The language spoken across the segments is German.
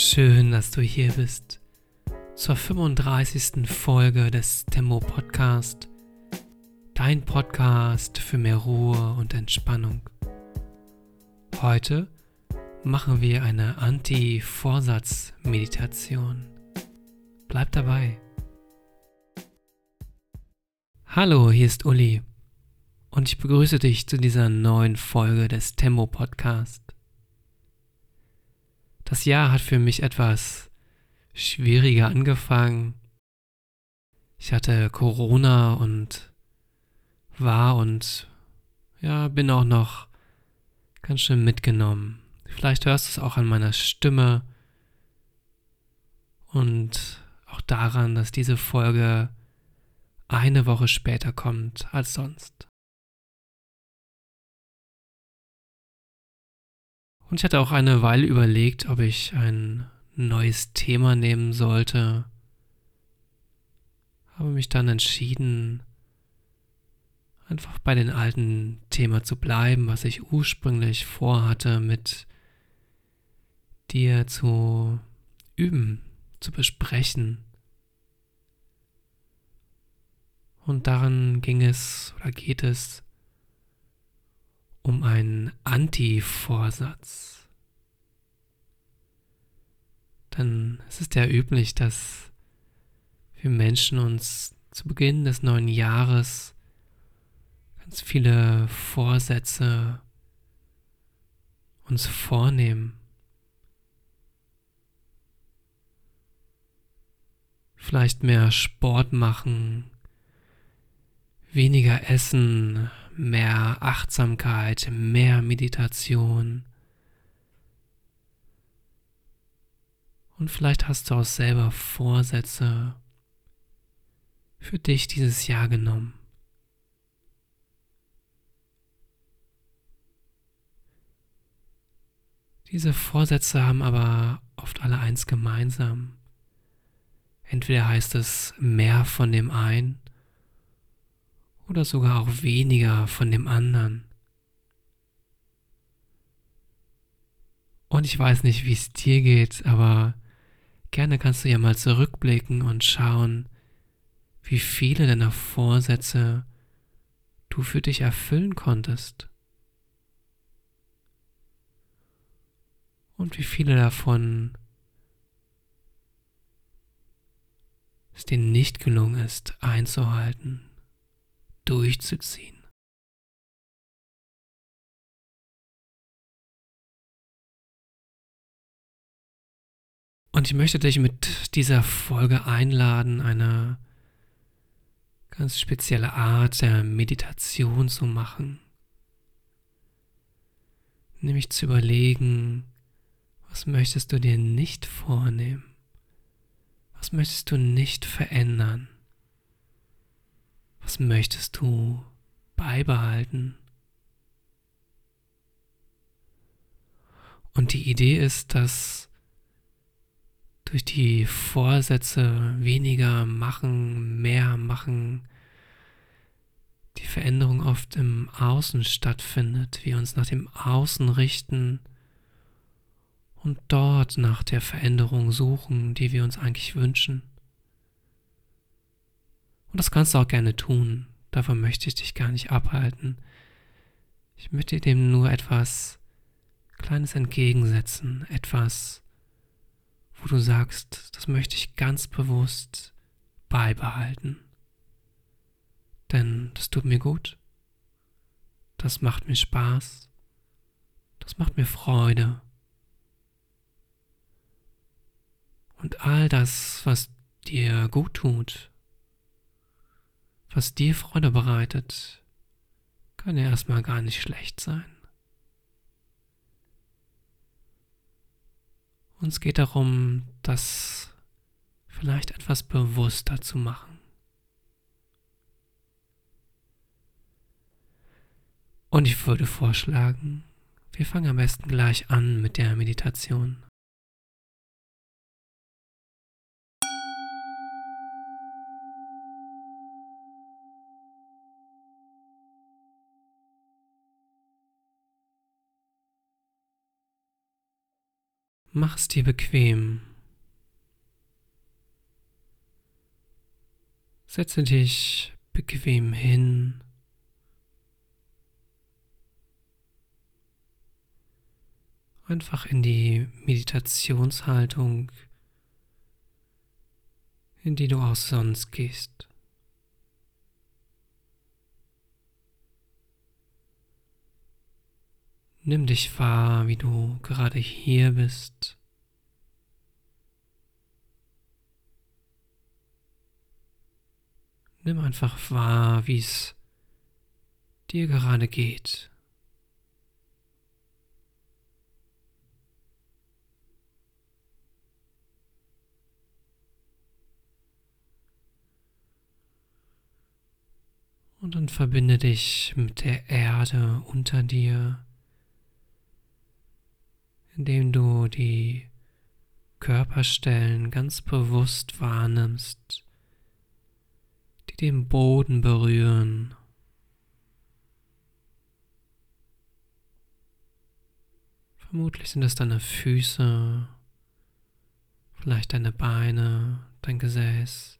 Schön, dass du hier bist zur 35. Folge des Tempo Podcast, dein Podcast für mehr Ruhe und Entspannung. Heute machen wir eine Anti-Vorsatz-Meditation. Bleib dabei. Hallo, hier ist Uli und ich begrüße dich zu dieser neuen Folge des Tempo Podcast. Das Jahr hat für mich etwas schwieriger angefangen. Ich hatte Corona und war und ja, bin auch noch ganz schön mitgenommen. Vielleicht hörst du es auch an meiner Stimme und auch daran, dass diese Folge eine Woche später kommt als sonst. Und ich hatte auch eine Weile überlegt, ob ich ein neues Thema nehmen sollte. Habe mich dann entschieden, einfach bei den alten Thema zu bleiben, was ich ursprünglich vorhatte, mit dir zu üben, zu besprechen. Und daran ging es oder geht es um einen Anti-Vorsatz. Denn es ist ja üblich, dass wir Menschen uns zu Beginn des neuen Jahres ganz viele Vorsätze uns vornehmen. Vielleicht mehr Sport machen, weniger essen, mehr Achtsamkeit, mehr Meditation. Und vielleicht hast du auch selber Vorsätze für dich dieses Jahr genommen. Diese Vorsätze haben aber oft alle eins gemeinsam. Entweder heißt es mehr von dem einen oder sogar auch weniger von dem anderen. Und ich weiß nicht, wie es dir geht, aber gerne kannst du ja mal zurückblicken und schauen, wie viele deiner Vorsätze du für dich erfüllen konntest. Und wie viele davon es dir nicht gelungen ist einzuhalten durchzuziehen. Und ich möchte dich mit dieser Folge einladen, eine ganz spezielle Art der Meditation zu machen. Nämlich zu überlegen, was möchtest du dir nicht vornehmen? Was möchtest du nicht verändern? Was möchtest du beibehalten? Und die Idee ist, dass durch die Vorsätze weniger machen, mehr machen, die Veränderung oft im Außen stattfindet, wir uns nach dem Außen richten und dort nach der Veränderung suchen, die wir uns eigentlich wünschen. Und das kannst du auch gerne tun. Davon möchte ich dich gar nicht abhalten. Ich möchte dem nur etwas Kleines entgegensetzen. Etwas, wo du sagst, das möchte ich ganz bewusst beibehalten. Denn das tut mir gut. Das macht mir Spaß. Das macht mir Freude. Und all das, was dir gut tut, was dir Freude bereitet, kann ja erstmal gar nicht schlecht sein. Uns geht darum, das vielleicht etwas bewusster zu machen. Und ich würde vorschlagen, wir fangen am besten gleich an mit der Meditation. Mach es dir bequem. Setze dich bequem hin. Einfach in die Meditationshaltung, in die du auch sonst gehst. Nimm dich wahr, wie du gerade hier bist. Nimm einfach wahr, wie es dir gerade geht. Und dann verbinde dich mit der Erde unter dir indem du die Körperstellen ganz bewusst wahrnimmst, den Boden berühren. Vermutlich sind es deine Füße, vielleicht deine Beine, dein Gesäß.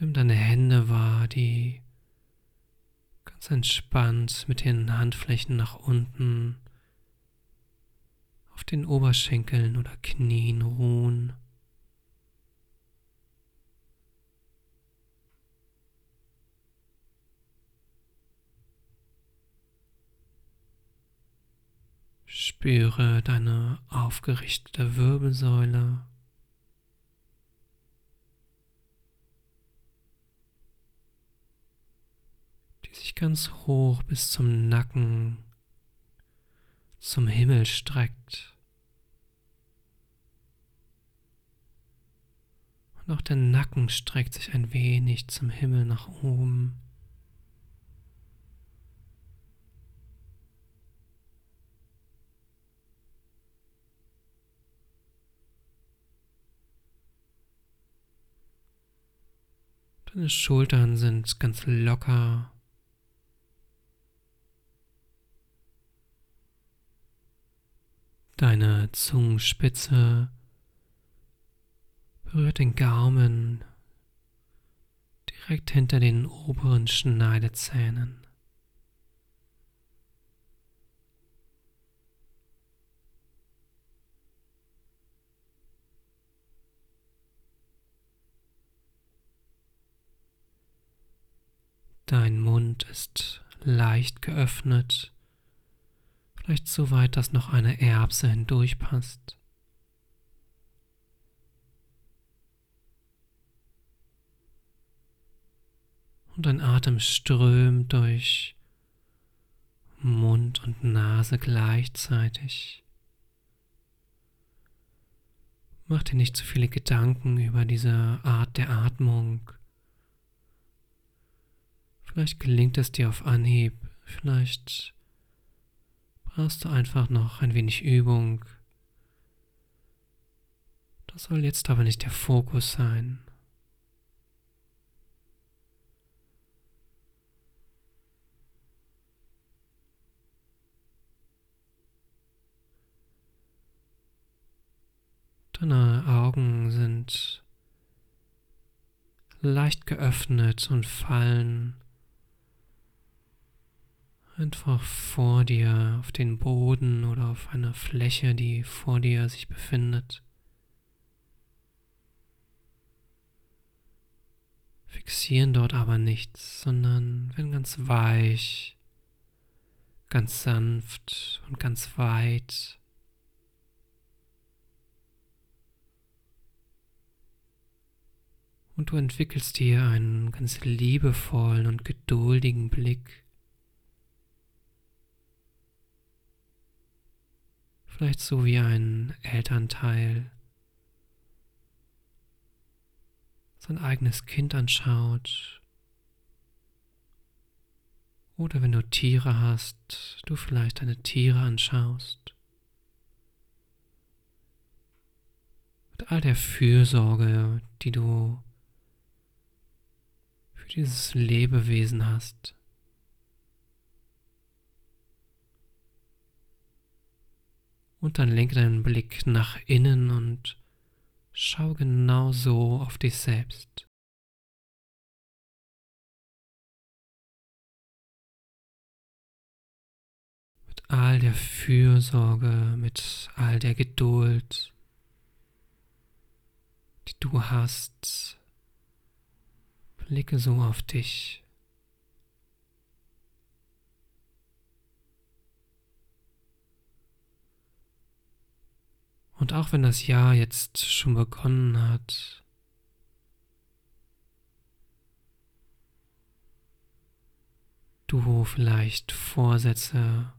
Nimm deine Hände wahr, die ganz entspannt mit den Handflächen nach unten auf den Oberschenkeln oder Knien ruhen. Spüre deine aufgerichtete Wirbelsäule. Ganz hoch bis zum Nacken, zum Himmel streckt. Und auch der Nacken streckt sich ein wenig zum Himmel nach oben. Deine Schultern sind ganz locker Deine Zungenspitze berührt den Gaumen direkt hinter den oberen Schneidezähnen. Dein Mund ist leicht geöffnet vielleicht so weit, dass noch eine Erbse hindurchpasst. Und dein Atem strömt durch Mund und Nase gleichzeitig. Mach dir nicht zu viele Gedanken über diese Art der Atmung. Vielleicht gelingt es dir auf Anhieb, vielleicht brauchst du einfach noch ein wenig Übung. Das soll jetzt aber nicht der Fokus sein. Deine Augen sind leicht geöffnet und fallen einfach vor dir auf den Boden oder auf einer Fläche, die vor dir sich befindet. Fixieren dort aber nichts, sondern werden ganz weich, ganz sanft und ganz weit. Und du entwickelst dir einen ganz liebevollen und geduldigen Blick Vielleicht so wie ein Elternteil sein eigenes Kind anschaut. Oder wenn du Tiere hast, du vielleicht deine Tiere anschaust. Mit all der Fürsorge, die du für dieses Lebewesen hast. Und dann lenke deinen Blick nach innen und schau genau so auf dich selbst. Mit all der Fürsorge, mit all der Geduld, die du hast, blicke so auf dich. Und auch wenn das Jahr jetzt schon begonnen hat, du vielleicht Vorsätze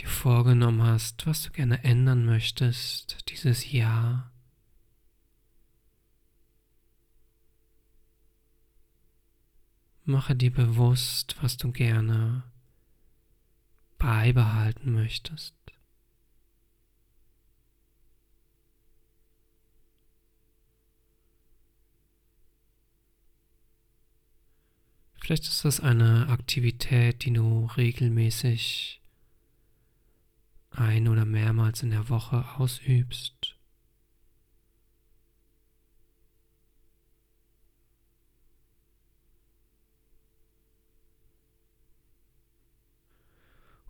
dir vorgenommen hast, was du gerne ändern möchtest dieses Jahr, mache dir bewusst, was du gerne beibehalten möchtest. Vielleicht ist das eine Aktivität, die du regelmäßig ein oder mehrmals in der Woche ausübst.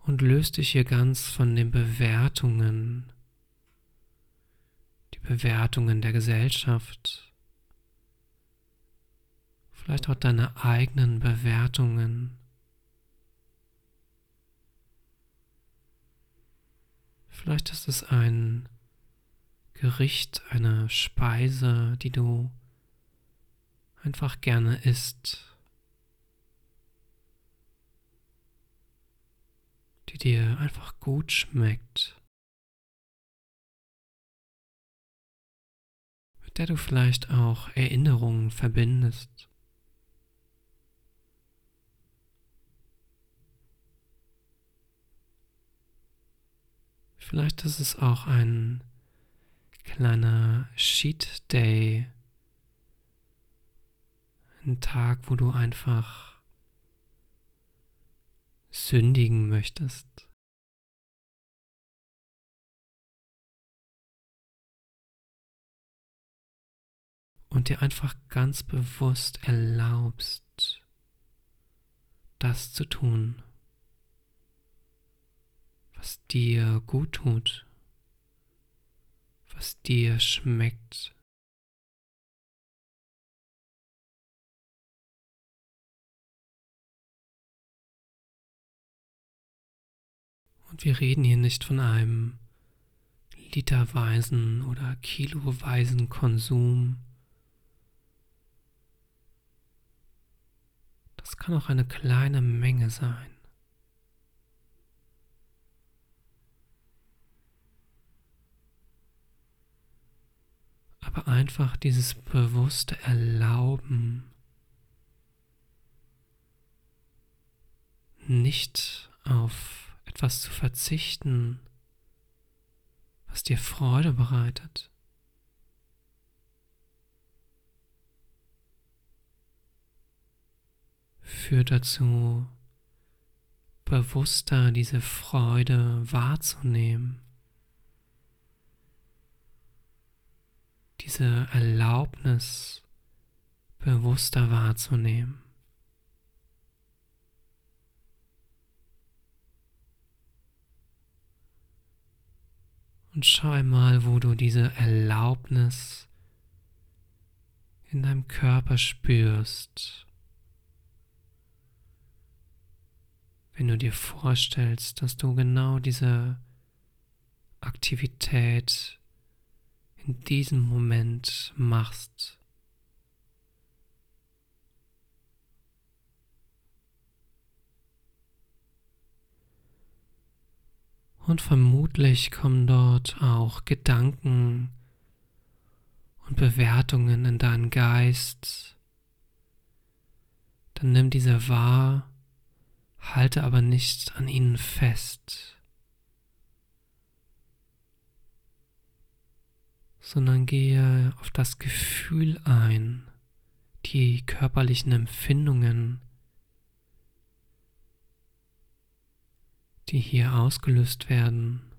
Und löst dich hier ganz von den Bewertungen, die Bewertungen der Gesellschaft, vielleicht auch deine eigenen Bewertungen. Vielleicht ist es ein Gericht, eine Speise, die du einfach gerne isst, die dir einfach gut schmeckt, mit der du vielleicht auch Erinnerungen verbindest. Vielleicht ist es auch ein kleiner Sheet Day. Ein Tag, wo du einfach sündigen möchtest. Und dir einfach ganz bewusst erlaubst, das zu tun was dir gut tut, was dir schmeckt. Und wir reden hier nicht von einem literweisen oder kiloweisen Konsum. Das kann auch eine kleine Menge sein. Aber einfach dieses bewusste Erlauben, nicht auf etwas zu verzichten, was dir Freude bereitet. Führt dazu, bewusster diese Freude wahrzunehmen. Diese Erlaubnis bewusster wahrzunehmen. Und schau einmal, wo du diese Erlaubnis in deinem Körper spürst. Wenn du dir vorstellst, dass du genau diese Aktivität in diesem Moment machst. Und vermutlich kommen dort auch Gedanken und Bewertungen in deinen Geist. Dann nimm diese wahr, halte aber nicht an ihnen fest. Sondern gehe auf das Gefühl ein, die körperlichen Empfindungen, die hier ausgelöst werden,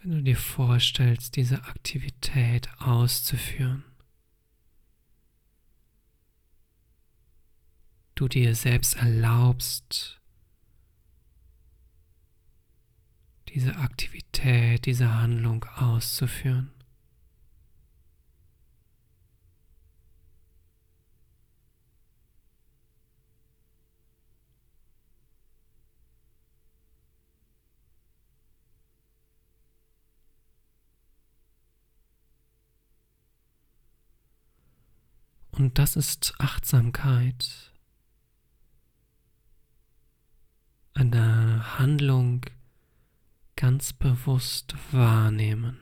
wenn du dir vorstellst, diese Aktivität auszuführen. Du dir selbst erlaubst, diese Aktivität, diese Handlung auszuführen. Und das ist Achtsamkeit. Eine Handlung, ganz bewusst wahrnehmen.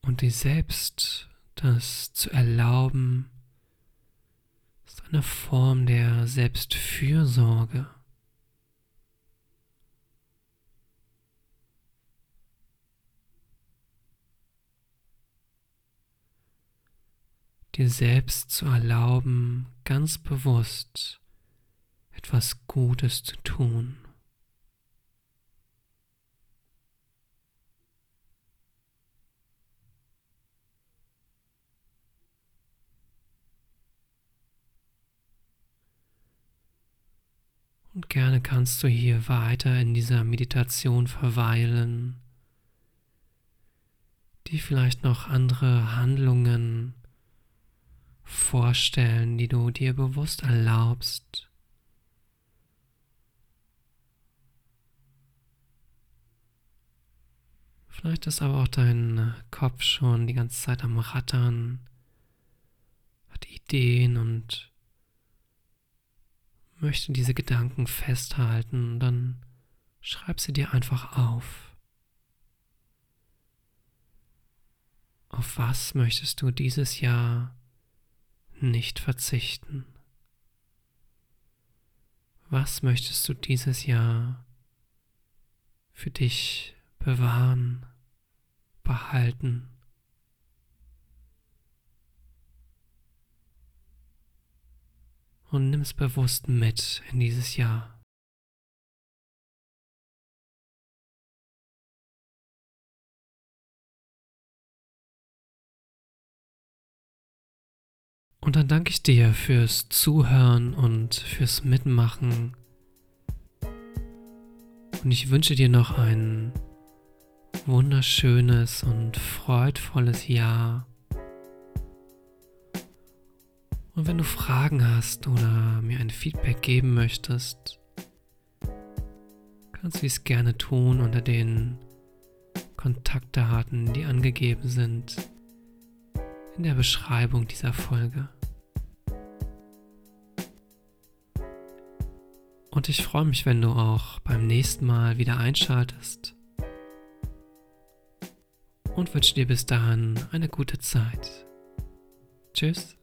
Und dir selbst das zu erlauben, ist eine Form der Selbstfürsorge. Dir selbst zu erlauben, ganz bewusst etwas Gutes zu tun. Und gerne kannst du hier weiter in dieser Meditation verweilen, die vielleicht noch andere Handlungen vorstellen, die du dir bewusst erlaubst. Vielleicht ist aber auch dein Kopf schon die ganze Zeit am Rattern, hat Ideen und möchte diese Gedanken festhalten, dann schreib sie dir einfach auf. Auf was möchtest du dieses Jahr nicht verzichten? Was möchtest du dieses Jahr für dich bewahren, behalten? Und nimm es bewusst mit in dieses Jahr. Und dann danke ich dir fürs Zuhören und fürs Mitmachen. Und ich wünsche dir noch ein wunderschönes und freudvolles Jahr. Und wenn du Fragen hast oder mir ein Feedback geben möchtest, kannst du dies gerne tun unter den Kontaktdaten, die angegeben sind in der Beschreibung dieser Folge. Und ich freue mich, wenn du auch beim nächsten Mal wieder einschaltest. Und wünsche dir bis dahin eine gute Zeit. Tschüss.